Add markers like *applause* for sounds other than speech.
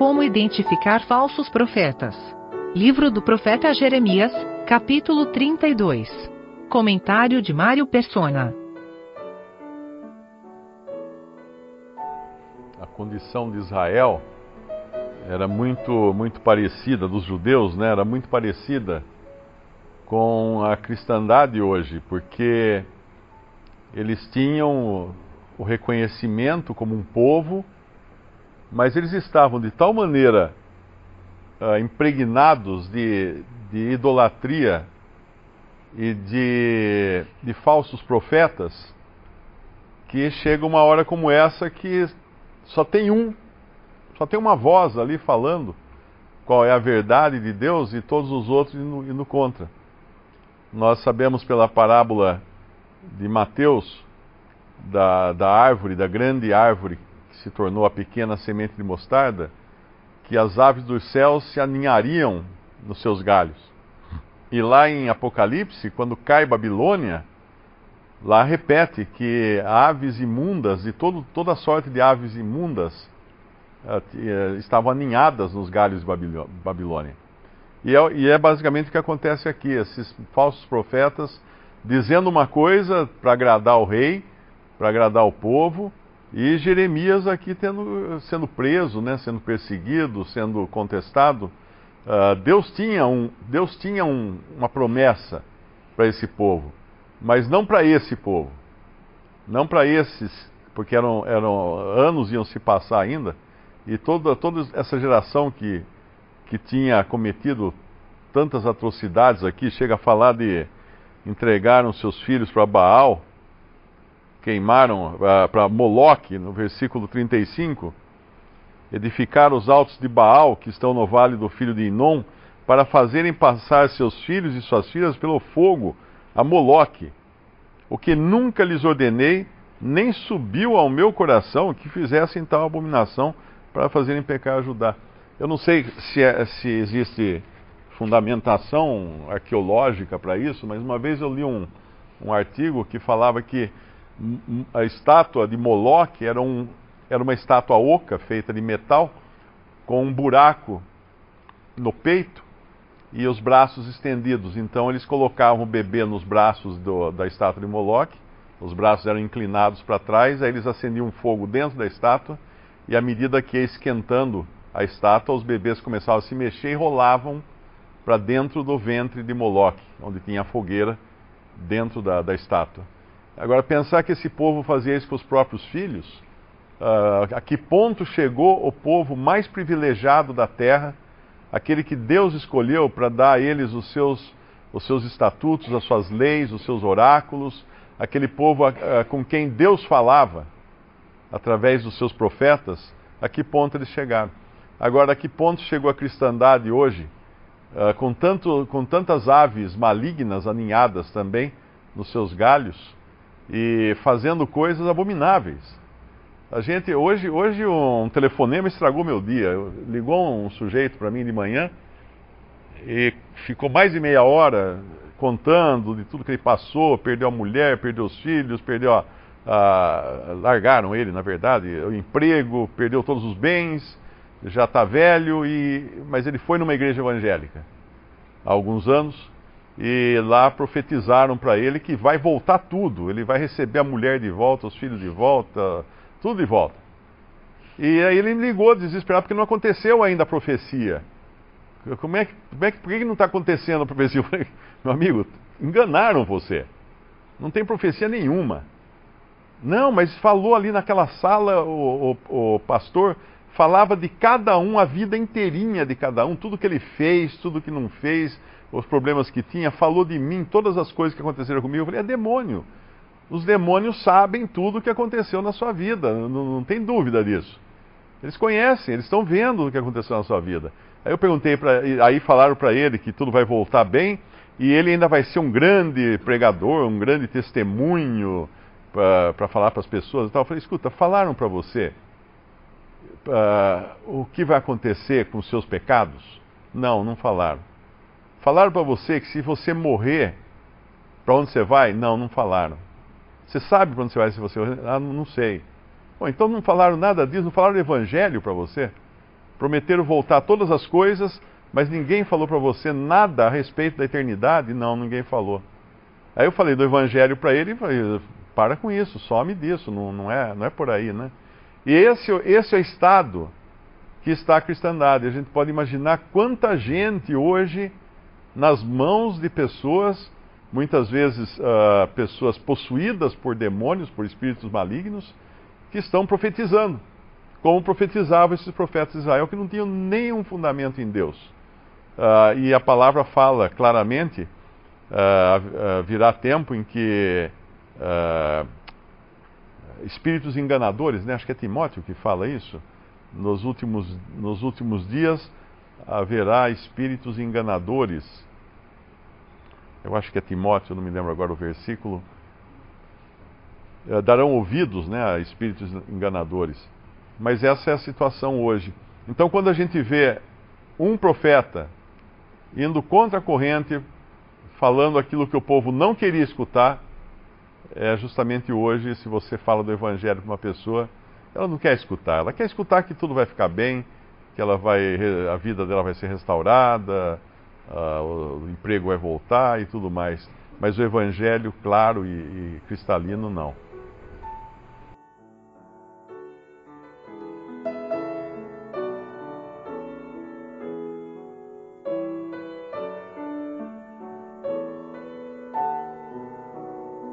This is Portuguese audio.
como identificar falsos profetas. Livro do profeta Jeremias, capítulo 32. Comentário de Mário Persona. A condição de Israel era muito muito parecida dos judeus, né? Era muito parecida com a cristandade hoje, porque eles tinham o reconhecimento como um povo, mas eles estavam de tal maneira uh, impregnados de, de idolatria e de, de falsos profetas que chega uma hora como essa que só tem um, só tem uma voz ali falando qual é a verdade de Deus e todos os outros indo, indo contra. Nós sabemos pela parábola de Mateus da, da árvore, da grande árvore que se tornou a pequena semente de mostarda, que as aves dos céus se aninhariam nos seus galhos. E lá em Apocalipse, quando cai Babilônia, lá repete que aves imundas, e todo, toda sorte de aves imundas, uh, estavam aninhadas nos galhos de Babilônia. E é, e é basicamente o que acontece aqui: esses falsos profetas dizendo uma coisa para agradar o rei, para agradar o povo, e Jeremias aqui tendo, sendo preso, né, sendo perseguido, sendo contestado. Uh, Deus tinha, um, Deus tinha um, uma promessa para esse povo, mas não para esse povo, não para esses, porque eram, eram anos iam se passar ainda, e toda, toda essa geração que, que tinha cometido tantas atrocidades aqui, chega a falar de entregaram seus filhos para Baal, queimaram uh, para Moloque, no versículo 35, edificaram os altos de Baal, que estão no vale do filho de Inom, para fazerem passar seus filhos e suas filhas pelo fogo a Moloque, o que nunca lhes ordenei, nem subiu ao meu coração que fizessem tal abominação para fazerem pecar Judá. Eu não sei se, é, se existe fundamentação arqueológica para isso, mas uma vez eu li um, um artigo que falava que a estátua de Moloque era, um, era uma estátua oca feita de metal com um buraco no peito e os braços estendidos. Então eles colocavam o bebê nos braços do, da estátua de Moloque, os braços eram inclinados para trás, aí eles acendiam fogo dentro da estátua e à medida que ia esquentando a estátua, os bebês começavam a se mexer e rolavam para dentro do ventre de Moloque, onde tinha a fogueira dentro da, da estátua. Agora, pensar que esse povo fazia isso com os próprios filhos, uh, a que ponto chegou o povo mais privilegiado da terra, aquele que Deus escolheu para dar a eles os seus, os seus estatutos, as suas leis, os seus oráculos, aquele povo uh, com quem Deus falava através dos seus profetas, a que ponto eles chegaram. Agora, a que ponto chegou a cristandade hoje, uh, com, tanto, com tantas aves malignas aninhadas também nos seus galhos? E fazendo coisas abomináveis. A gente hoje, hoje um telefonema estragou meu dia. Ligou um sujeito para mim de manhã e ficou mais de meia hora contando de tudo que ele passou, perdeu a mulher, perdeu os filhos, perdeu a, a largaram ele, na verdade, o emprego, perdeu todos os bens, já está velho e mas ele foi numa igreja evangélica há alguns anos e lá profetizaram para ele que vai voltar tudo. Ele vai receber a mulher de volta, os filhos de volta, tudo de volta. E aí ele ligou desesperado porque não aconteceu ainda a profecia. Como é que, como é que, por que não está acontecendo a profecia? *laughs* Meu amigo, enganaram você. Não tem profecia nenhuma. Não, mas falou ali naquela sala, o, o, o pastor falava de cada um, a vida inteirinha de cada um, tudo que ele fez, tudo que não fez, os problemas que tinha, falou de mim, todas as coisas que aconteceram comigo. Eu falei, é demônio. Os demônios sabem tudo o que aconteceu na sua vida, não, não tem dúvida disso. Eles conhecem, eles estão vendo o que aconteceu na sua vida. Aí eu perguntei, pra, aí falaram para ele que tudo vai voltar bem e ele ainda vai ser um grande pregador, um grande testemunho para falar para as pessoas e tal. Eu falei, escuta, falaram para você uh, o que vai acontecer com os seus pecados? Não, não falaram. Falaram para você que se você morrer, para onde você vai? Não, não falaram. Você sabe para onde você vai se você? Ah, não sei. Bom, então não falaram nada disso, não falaram o evangelho para você? Prometeram voltar todas as coisas, mas ninguém falou para você nada a respeito da eternidade? Não, ninguém falou. Aí eu falei do evangelho para ele e falei, para com isso, some disso, não, não, é, não é por aí, né? E esse, esse é o estado que está a cristandade. A gente pode imaginar quanta gente hoje nas mãos de pessoas, muitas vezes uh, pessoas possuídas por demônios, por espíritos malignos, que estão profetizando, como profetizavam esses profetas de Israel que não tinham nenhum fundamento em Deus. Uh, e a palavra fala claramente: uh, virá tempo em que espíritos enganadores, né? acho que é Timóteo que fala isso, nos últimos, nos últimos dias haverá espíritos enganadores. Eu acho que é Timóteo, não me lembro agora o versículo. É, darão ouvidos né, a espíritos enganadores. Mas essa é a situação hoje. Então, quando a gente vê um profeta indo contra a corrente, falando aquilo que o povo não queria escutar, é justamente hoje, se você fala do evangelho para uma pessoa, ela não quer escutar, ela quer escutar que tudo vai ficar bem, que ela vai, a vida dela vai ser restaurada, o emprego vai voltar e tudo mais. Mas o evangelho claro e, e cristalino não.